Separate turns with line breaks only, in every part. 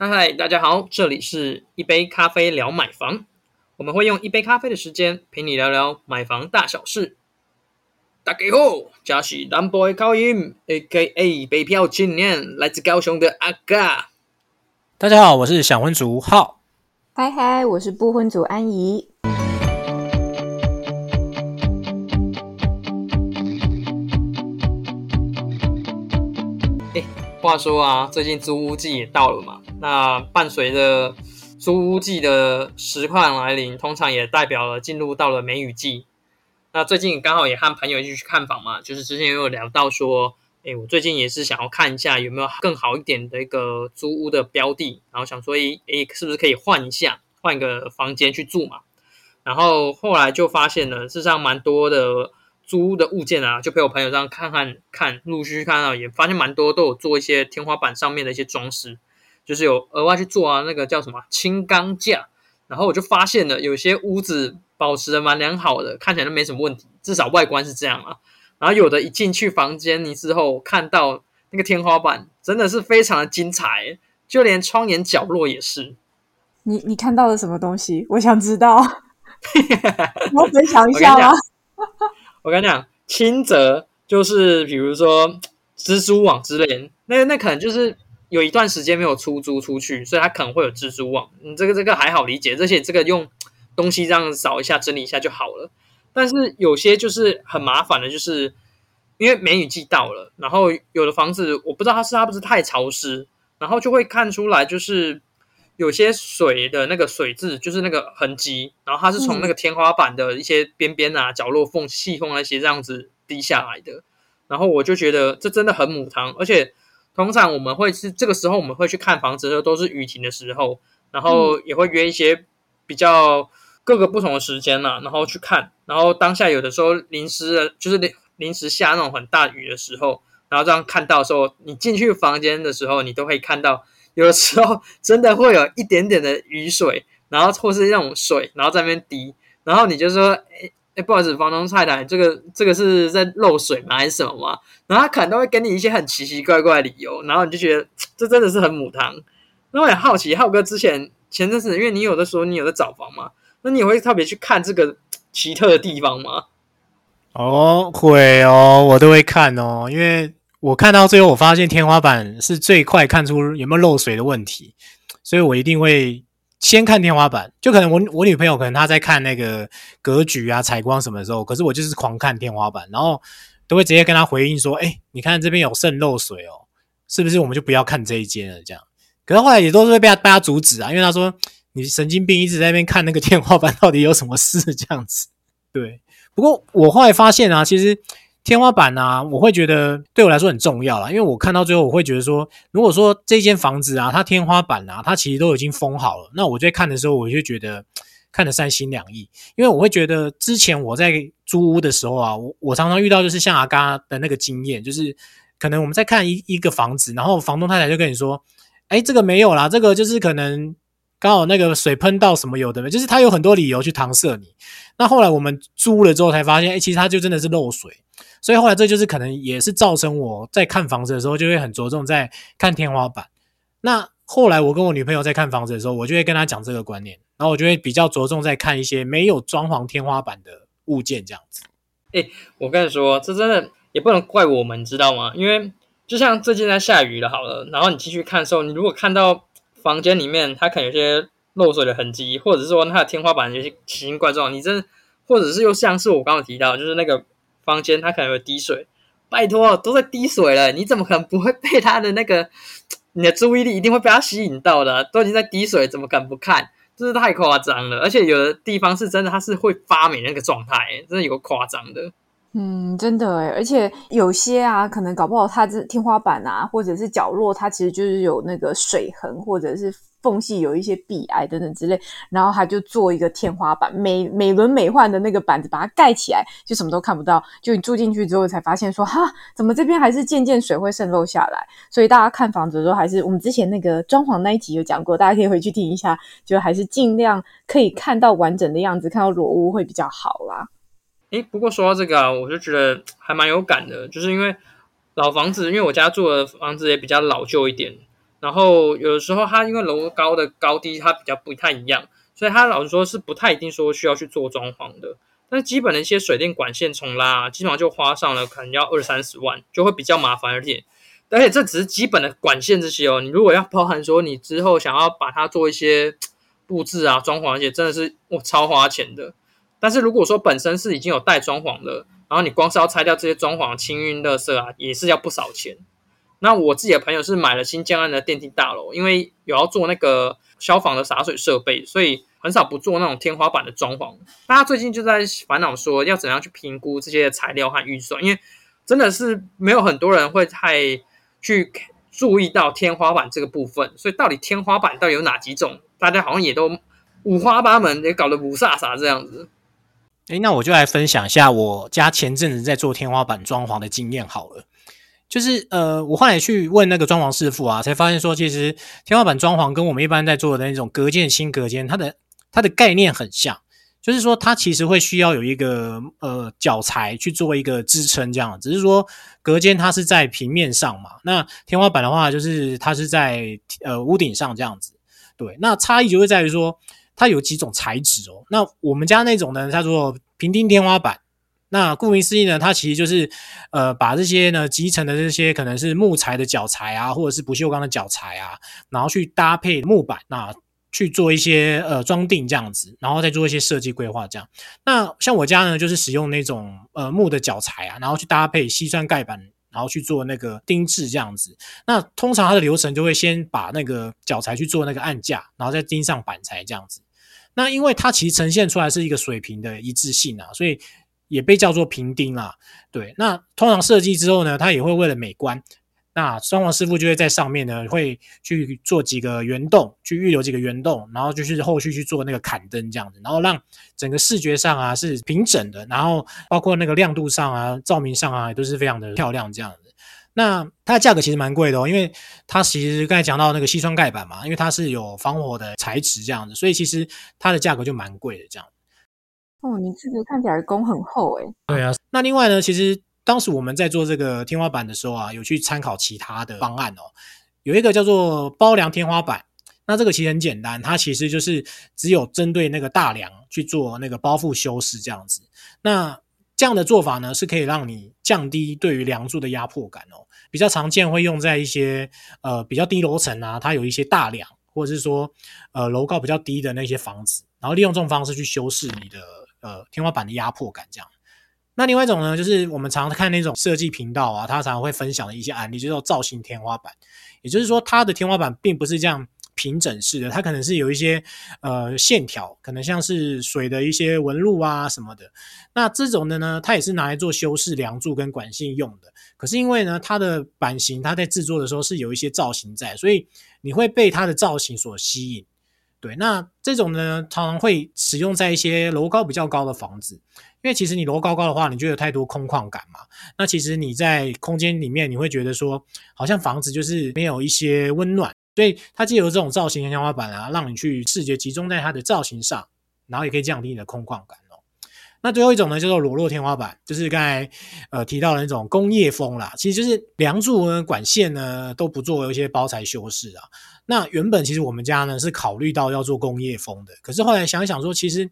嗨嗨，大家好，这里是一杯咖啡聊买房，我们会用一杯咖啡的时间陪你聊聊买房大小事。大家好，这是南部的口音，A.K.A. 北漂青年，来自高雄的阿嘎。
大家好，我是想婚族浩。
嗨嗨，我是不婚族安怡。
话说啊，最近租屋季也到了嘛，那伴随着租屋季的实况来临，通常也代表了进入到了梅雨季。那最近刚好也和朋友一起去看房嘛，就是之前也有聊到说，哎，我最近也是想要看一下有没有更好一点的一个租屋的标的，然后想说，哎哎，是不是可以换一下，换个房间去住嘛？然后后来就发现了，事实上蛮多的。租屋的物件啊，就陪我朋友这样看看看，陆续看到也发现蛮多都有做一些天花板上面的一些装饰，就是有额外去做啊，那个叫什么轻钢架。然后我就发现了有些屋子保持的蛮良好的，看起来都没什么问题，至少外观是这样啊。然后有的一进去房间你之后看到那个天花板真的是非常的精彩，就连窗帘角落也是。
你你看到了什么东西？我想知道，我分享一下吗？
我跟你讲，轻则就是比如说蜘蛛网之类，那那可能就是有一段时间没有出租出去，所以它可能会有蜘蛛网。你这个这个还好理解，这些这个用东西这样扫一下、整理一下就好了。但是有些就是很麻烦的，就是因为梅雨季到了，然后有的房子我不知道它是它不是太潮湿，然后就会看出来就是。有些水的那个水渍，就是那个痕迹，然后它是从那个天花板的一些边边啊、角落缝、细缝那些这样子滴下来的。然后我就觉得这真的很母汤，而且通常我们会是这个时候我们会去看房子的时候，都是雨停的时候，然后也会约一些比较各个不同的时间呐，然后去看。然后当下有的时候淋湿了，就是临临时下那种很大雨的时候，然后这样看到时候，你进去房间的时候，你都可以看到。有的时候真的会有一点点的雨水，然后或是那种水，然后在那边滴，然后你就说：“哎哎，不好意思，房东太太，这个这个是在漏水吗？还是什么吗？”然后他可能都会给你一些很奇奇怪怪的理由，然后你就觉得这真的是很母汤。那我也好奇，浩哥之前前阵子，因为你有的时候你有在找房嘛，那你会特别去看这个奇特的地方吗？
哦，会哦，我都会看哦，因为。我看到最后，我发现天花板是最快看出有没有漏水的问题，所以我一定会先看天花板。就可能我我女朋友可能她在看那个格局啊、采光什么的时候，可是我就是狂看天花板，然后都会直接跟她回应说：“哎，你看这边有渗漏水哦，是不是我们就不要看这一间了？”这样，可是后来也都是会被他被他阻止啊，因为他说你神经病，一直在那边看那个天花板到底有什么事这样子。对，不过我后来发现啊，其实。天花板啊，我会觉得对我来说很重要啦，因为我看到最后，我会觉得说，如果说这间房子啊，它天花板啊，它其实都已经封好了，那我在看的时候，我就觉得 看得三心两意，因为我会觉得之前我在租屋的时候啊，我我常常遇到就是像阿嘎的那个经验，就是可能我们在看一一个房子，然后房东太太就跟你说，哎，这个没有啦，这个就是可能刚好那个水喷到什么有的没，就是他有很多理由去搪塞你。那后来我们租了之后才发现，哎，其实它就真的是漏水。所以后来这就是可能也是造成我在看房子的时候就会很着重在看天花板。那后来我跟我女朋友在看房子的时候，我就会跟她讲这个观念，然后我就会比较着重在看一些没有装潢天花板的物件这样子。
哎，我跟你说，这真的也不能怪我们，知道吗？因为就像最近在下雨了，好了，然后你继续看的时候，你如果看到房间里面它可能有些漏水的痕迹，或者是说它的天花板有些奇形怪状，你真或者是又像是我刚刚提到，就是那个。房间它可能有滴水，拜托，都在滴水了，你怎么可能不会被它的那个 你的注意力一定会被它吸引到的？都已经在滴水，怎么可能不看？真是太夸张了！而且有的地方是真的，它是会发霉那个状态，真的有夸张的。
嗯，真的哎，而且有些啊，可能搞不好它这天花板啊，或者是角落，它其实就是有那个水痕，或者是。缝隙有一些壁癌等等之类，然后他就做一个天花板，美美轮美奂的那个板子把它盖起来，就什么都看不到。就你住进去之后才发现说，哈，怎么这边还是渐渐水会渗漏下来？所以大家看房子的时候，还是我们之前那个装潢那一集有讲过，大家可以回去听一下，就还是尽量可以看到完整的样子，看到裸屋会比较好啦。
诶，不过说到这个啊，我就觉得还蛮有感的，就是因为老房子，因为我家住的房子也比较老旧一点。然后有的时候它因为楼高的高低它比较不太一样，所以它老实说是不太一定说需要去做装潢的。但是基本的一些水电管线重拉，基本上就花上了可能要二三十万，就会比较麻烦而且而且这只是基本的管线这些哦，你如果要包含说你之后想要把它做一些布置啊、装潢，而且真的是我超花钱的。但是如果说本身是已经有带装潢的，然后你光是要拆掉这些装潢、清运、垃圾啊，也是要不少钱。那我自己的朋友是买了新建安的电梯大楼，因为有要做那个消防的洒水设备，所以很少不做那种天花板的装潢。大家最近就在烦恼说要怎样去评估这些材料和预算，因为真的是没有很多人会太去注意到天花板这个部分。所以到底天花板到底有哪几种，大家好像也都五花八门，也搞得五煞煞这样子。
哎，那我就来分享一下我家前阵子在做天花板装潢的经验好了。就是呃，我后来去问那个装潢师傅啊，才发现说，其实天花板装潢跟我们一般在做的那种隔间新隔间，它的它的概念很像，就是说它其实会需要有一个呃脚材去做一个支撑，这样。只是说隔间它是在平面上嘛，那天花板的话就是它是在呃屋顶上这样子。对，那差异就会在于说它有几种材质哦。那我们家那种呢，叫做平钉天花板。那顾名思义呢，它其实就是，呃，把这些呢集成的这些可能是木材的脚材啊，或者是不锈钢的脚材啊，然后去搭配木板，那去做一些呃装订这样子，然后再做一些设计规划这样。那像我家呢，就是使用那种呃木的脚材啊，然后去搭配锡酸盖板，然后去做那个钉制这样子。那通常它的流程就会先把那个脚材去做那个按架，然后再钉上板材这样子。那因为它其实呈现出来是一个水平的一致性啊，所以。也被叫做平钉啦，对。那通常设计之后呢，它也会为了美观，那装潢师傅就会在上面呢，会去做几个圆洞，去预留几个圆洞，然后就是后续去做那个砍灯这样子，然后让整个视觉上啊是平整的，然后包括那个亮度上啊、照明上啊，都是非常的漂亮这样子。那它的价格其实蛮贵的哦，因为它其实刚才讲到那个西窗盖板嘛，因为它是有防火的材质这样子，所以其实它的价格就蛮贵的这样。
哦，你这个看起来工很厚诶。
对啊，那另外呢，其实当时我们在做这个天花板的时候啊，有去参考其他的方案哦。有一个叫做包梁天花板，那这个其实很简单，它其实就是只有针对那个大梁去做那个包覆修饰这样子。那这样的做法呢，是可以让你降低对于梁柱的压迫感哦。比较常见会用在一些呃比较低楼层啊，它有一些大梁，或者是说呃楼高比较低的那些房子，然后利用这种方式去修饰你的。呃，天花板的压迫感这样。那另外一种呢，就是我们常看那种设计频道啊，他常会分享的一些案例，就是造型天花板。也就是说，它的天花板并不是这样平整式的，它可能是有一些呃线条，可能像是水的一些纹路啊什么的。那这种的呢，它也是拿来做修饰梁柱跟管线用的。可是因为呢，它的版型它在制作的时候是有一些造型在，所以你会被它的造型所吸引。对，那这种呢，常常会使用在一些楼高比较高的房子，因为其实你楼高高的话，你就有太多空旷感嘛。那其实你在空间里面，你会觉得说，好像房子就是没有一些温暖。所以它借由这种造型的天花板啊，让你去视觉集中在它的造型上，然后也可以降低你的空旷感哦。那最后一种呢，叫做裸露天花板，就是刚才呃提到的那种工业风啦，其实就是梁柱呢、管线呢都不做一些包材修饰啊。那原本其实我们家呢是考虑到要做工业风的，可是后来想想说，其实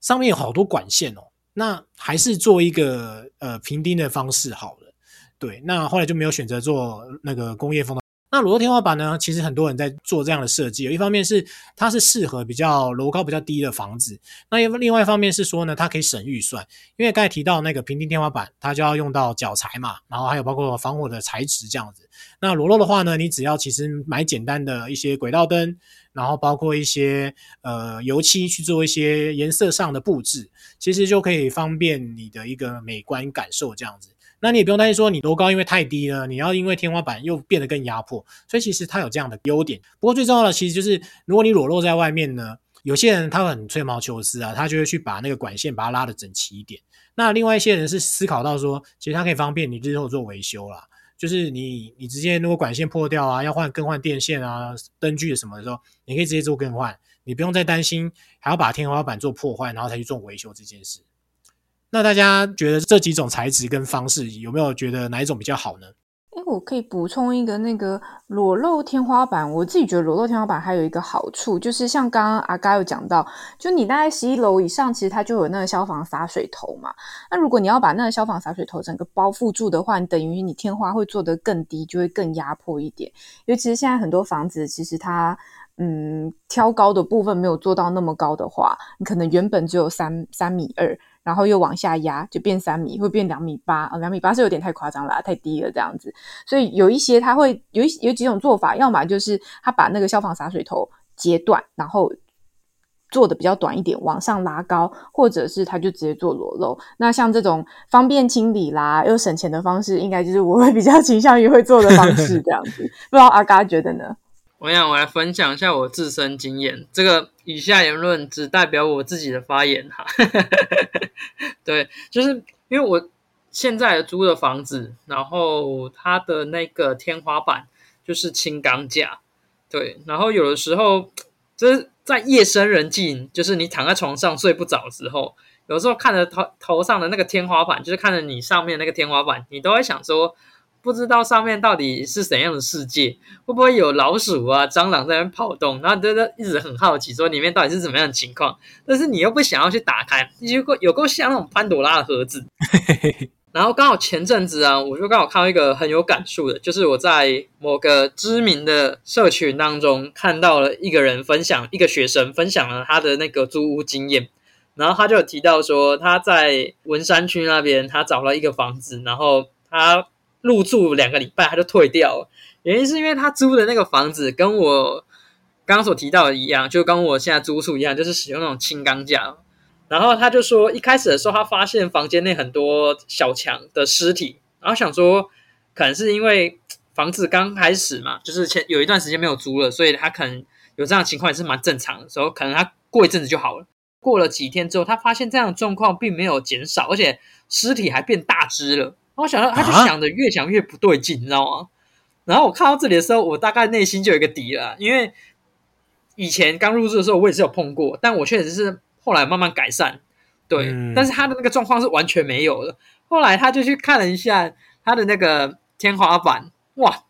上面有好多管线哦，那还是做一个呃平钉的方式好了。对，那后来就没有选择做那个工业风的。那裸露天花板呢？其实很多人在做这样的设计，有一方面是它是适合比较楼高比较低的房子，那另外一方面是说呢，它可以省预算，因为刚才提到那个平顶天花板，它就要用到脚材嘛，然后还有包括防火的材质这样子。那裸露的话呢，你只要其实买简单的一些轨道灯，然后包括一些呃油漆去做一些颜色上的布置，其实就可以方便你的一个美观感受这样子。那你也不用担心说你楼高因为太低了，你要因为天花板又变得更压迫，所以其实它有这样的优点。不过最重要的其实就是，如果你裸露在外面呢，有些人他很吹毛求疵啊，他就会去把那个管线把它拉的整齐一点。那另外一些人是思考到说，其实它可以方便你日后做维修啦，就是你你直接如果管线破掉啊，要换更换电线啊、灯具什么的时候，你可以直接做更换，你不用再担心还要把天花板做破坏，然后才去做维修这件事。那大家觉得这几种材质跟方式有没有觉得哪一种比较好呢？
哎，我可以补充一个那个裸露天花板。我自己觉得裸露天花板还有一个好处，就是像刚刚阿嘎有讲到，就你大概十一楼以上，其实它就有那个消防洒水头嘛。那如果你要把那个消防洒水头整个包覆住的话，你等于你天花会做得更低，就会更压迫一点。尤其是现在很多房子，其实它嗯挑高的部分没有做到那么高的话，你可能原本只有三三米二。然后又往下压，就变三米，会变两米八啊，两米八是有点太夸张了，太低了这样子。所以有一些它会有一有几种做法，要么就是他把那个消防洒水头截断，然后做的比较短一点，往上拉高，或者是他就直接做裸露。那像这种方便清理啦又省钱的方式，应该就是我会比较倾向于会做的方式这样子。不知道阿嘎觉得呢？
我想我来分享一下我自身经验，这个以下言论只代表我自己的发言哈。对，就是因为我现在租的房子，然后它的那个天花板就是轻钢架，对，然后有的时候就是在夜深人静，就是你躺在床上睡不着的时候，有时候看着头头上的那个天花板，就是看着你上面那个天花板，你都会想说。不知道上面到底是怎样的世界，会不会有老鼠啊、蟑螂在那边跑动？然后真的一直很好奇，说里面到底是怎么样的情况。但是你又不想要去打开，有够有够像那种潘多拉的盒子。然后刚好前阵子啊，我就刚好看到一个很有感触的，就是我在某个知名的社群当中看到了一个人分享，一个学生分享了他的那个租屋经验。然后他就有提到说，他在文山区那边，他找了一个房子，然后他。入住两个礼拜，他就退掉了。原因是因为他租的那个房子跟我刚刚所提到的一样，就跟我现在租处一样，就是使用那种轻钢架。然后他就说，一开始的时候，他发现房间内很多小强的尸体，然后想说，可能是因为房子刚开始嘛，就是前有一段时间没有租了，所以他可能有这样的情况也是蛮正常的。时候可能他过一阵子就好了。过了几天之后，他发现这样的状况并没有减少，而且尸体还变大只了。我想到，他就想的越想越不对劲，你知道吗？然后我看到这里的时候，我大概内心就有一个底了，因为以前刚入住的时候，我也是有碰过，但我确实是后来慢慢改善，对。但是他的那个状况是完全没有的。后来他就去看了一下他的那个天花板，哇，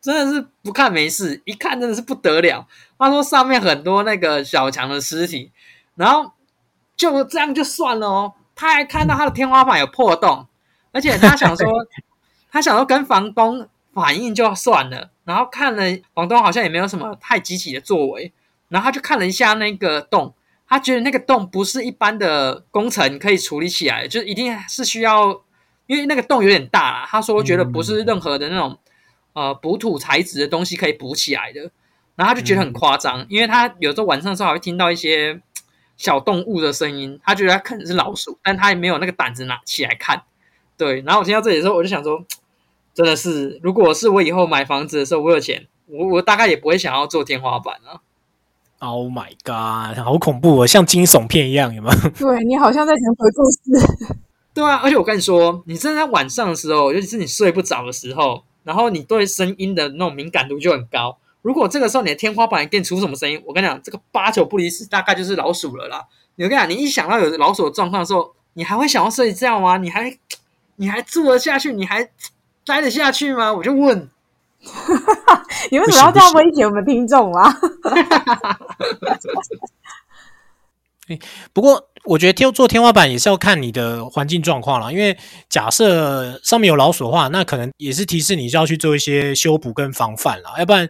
真的是不看没事，一看真的是不得了。他说上面很多那个小强的尸体，然后就这样就算了哦，他还看到他的天花板有破洞。而且他想说，他想要跟房东反映就算了，然后看了房东好像也没有什么太积极的作为，然后他就看了一下那个洞，他觉得那个洞不是一般的工程可以处理起来，就是一定是需要，因为那个洞有点大啦。他说觉得不是任何的那种呃补土材质的东西可以补起来的，然后他就觉得很夸张，因为他有时候晚上的时候还会听到一些小动物的声音，他觉得他可能是老鼠，但他也没有那个胆子拿起来看。对，然后我听到这里的时候，我就想说，真的是，如果是我以后买房子的时候，我有钱，我我大概也不会想要做天花板啊。
Oh my god，好恐怖哦，像惊悚片一样，有吗？
对你好像在讲鬼故事。
对啊，而且我跟你说，你真的在晚上的时候，尤其是你睡不着的时候，然后你对声音的那种敏感度就很高。如果这个时候你的天花板给你出什么声音，我跟你讲，这个八九不离十，大概就是老鼠了啦。我跟你讲，你一想到有老鼠的状况的时候，你还会想要睡觉吗？你还？你还住得下去？你还 待得下去吗？我就问，
你为什么要这样威胁我们听众啊？
不过我觉得天做天花板也是要看你的环境状况了，因为假设上面有老鼠的话，那可能也是提示你就要去做一些修补跟防范了，要不然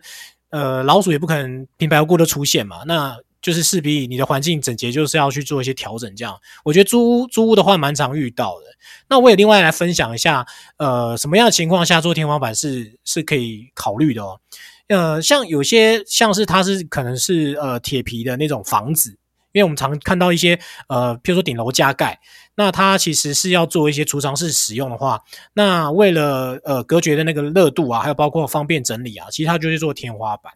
呃老鼠也不可能平白无故的出现嘛。那就是势必你的环境整洁，就是要去做一些调整。这样，我觉得租屋租屋的话，蛮常遇到的。那我也另外来分享一下，呃，什么样的情况下做天花板是是可以考虑的哦。呃，像有些像是它是可能是呃铁皮的那种房子，因为我们常看到一些呃，譬如说顶楼加盖，那它其实是要做一些储藏室使用的话，那为了呃隔绝的那个热度啊，还有包括方便整理啊，其实它就是做天花板。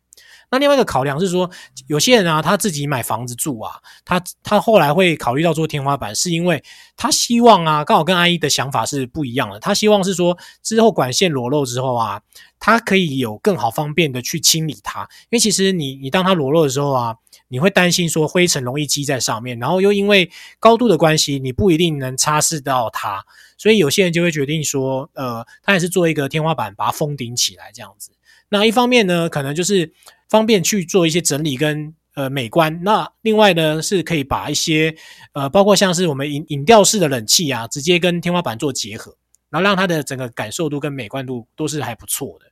那另外一个考量是说，有些人啊，他自己买房子住啊，他他后来会考虑到做天花板，是因为他希望啊，刚好跟阿姨的想法是不一样的。他希望是说，之后管线裸露之后啊，他可以有更好方便的去清理它。因为其实你你当它裸露的时候啊，你会担心说灰尘容易积在上面，然后又因为高度的关系，你不一定能擦拭到它，所以有些人就会决定说，呃，他也是做一个天花板把它封顶起来这样子。那一方面呢，可能就是方便去做一些整理跟呃美观。那另外呢，是可以把一些呃，包括像是我们引引调式的冷气啊，直接跟天花板做结合，然后让它的整个感受度跟美观度都是还不错的。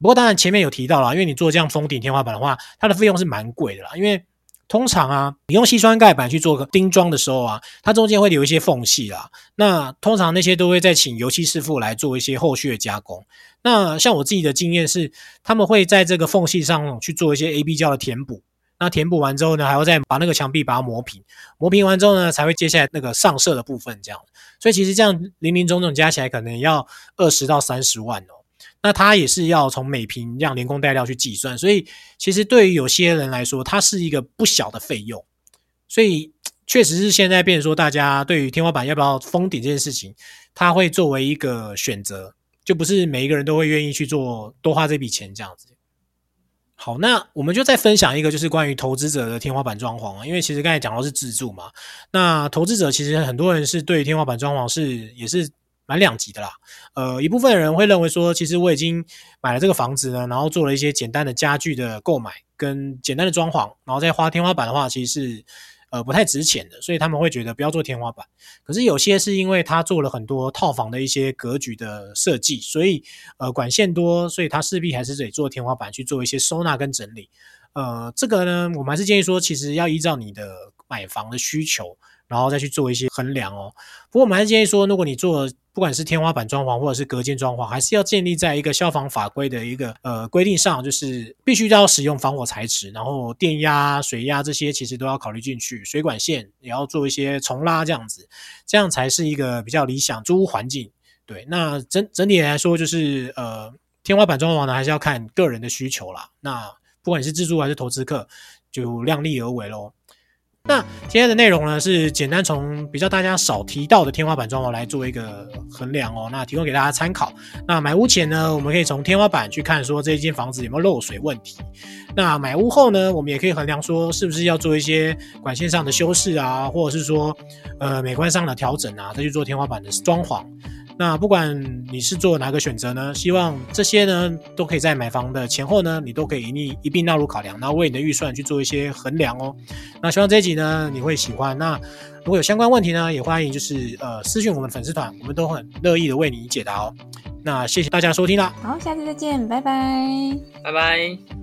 不过当然前面有提到了，因为你做这样封顶天花板的话，它的费用是蛮贵的啦，因为。通常啊，你用细酸盖板去做个钉装的时候啊，它中间会留一些缝隙啦。那通常那些都会再请油漆师傅来做一些后续的加工。那像我自己的经验是，他们会在这个缝隙上去做一些 A B 胶的填补。那填补完之后呢，还要再把那个墙壁把它磨平。磨平完之后呢，才会接下来那个上色的部分这样。所以其实这样零零总总加起来可能要二十到三十万哦。那它也是要从每平这样连工带料去计算，所以其实对于有些人来说，它是一个不小的费用。所以确实是现在变说，大家对于天花板要不要封顶这件事情，它会作为一个选择，就不是每一个人都会愿意去做多花这笔钱这样子。好，那我们就再分享一个，就是关于投资者的天花板装潢啊，因为其实刚才讲到是自住嘛，那投资者其实很多人是对天花板装潢是也是。蛮两极的啦，呃，一部分人会认为说，其实我已经买了这个房子呢，然后做了一些简单的家具的购买跟简单的装潢，然后再花天花板的话，其实是呃不太值钱的，所以他们会觉得不要做天花板。可是有些是因为他做了很多套房的一些格局的设计，所以呃管线多，所以他势必还是得做天花板去做一些收纳跟整理。呃，这个呢，我们还是建议说，其实要依照你的买房的需求。然后再去做一些衡量哦。不过我们还是建议说，如果你做不管是天花板装潢或者是隔间装潢，还是要建立在一个消防法规的一个呃规定上，就是必须要使用防火材质，然后电压、水压这些其实都要考虑进去，水管线也要做一些重拉这样子，这样才是一个比较理想租屋环境。对，那整整体来说，就是呃天花板装潢呢，还是要看个人的需求啦。那不管你是自住还是投资客，就量力而为喽。那今天的内容呢，是简单从比较大家少提到的天花板装潢来做一个衡量哦。那提供给大家参考。那买屋前呢，我们可以从天花板去看说这一间房子有没有漏水问题。那买屋后呢，我们也可以衡量说是不是要做一些管线上的修饰啊，或者是说呃美观上的调整啊，再去做天花板的装潢。那不管你是做哪个选择呢，希望这些呢都可以在买房的前后呢，你都可以一一并纳入考量，然后为你的预算去做一些衡量哦。那希望这一集呢你会喜欢。那如果有相关问题呢，也欢迎就是呃私讯我们粉丝团，我们都很乐意的为你解答哦。那谢谢大家收听啦，
好，下次再见，拜拜，
拜拜。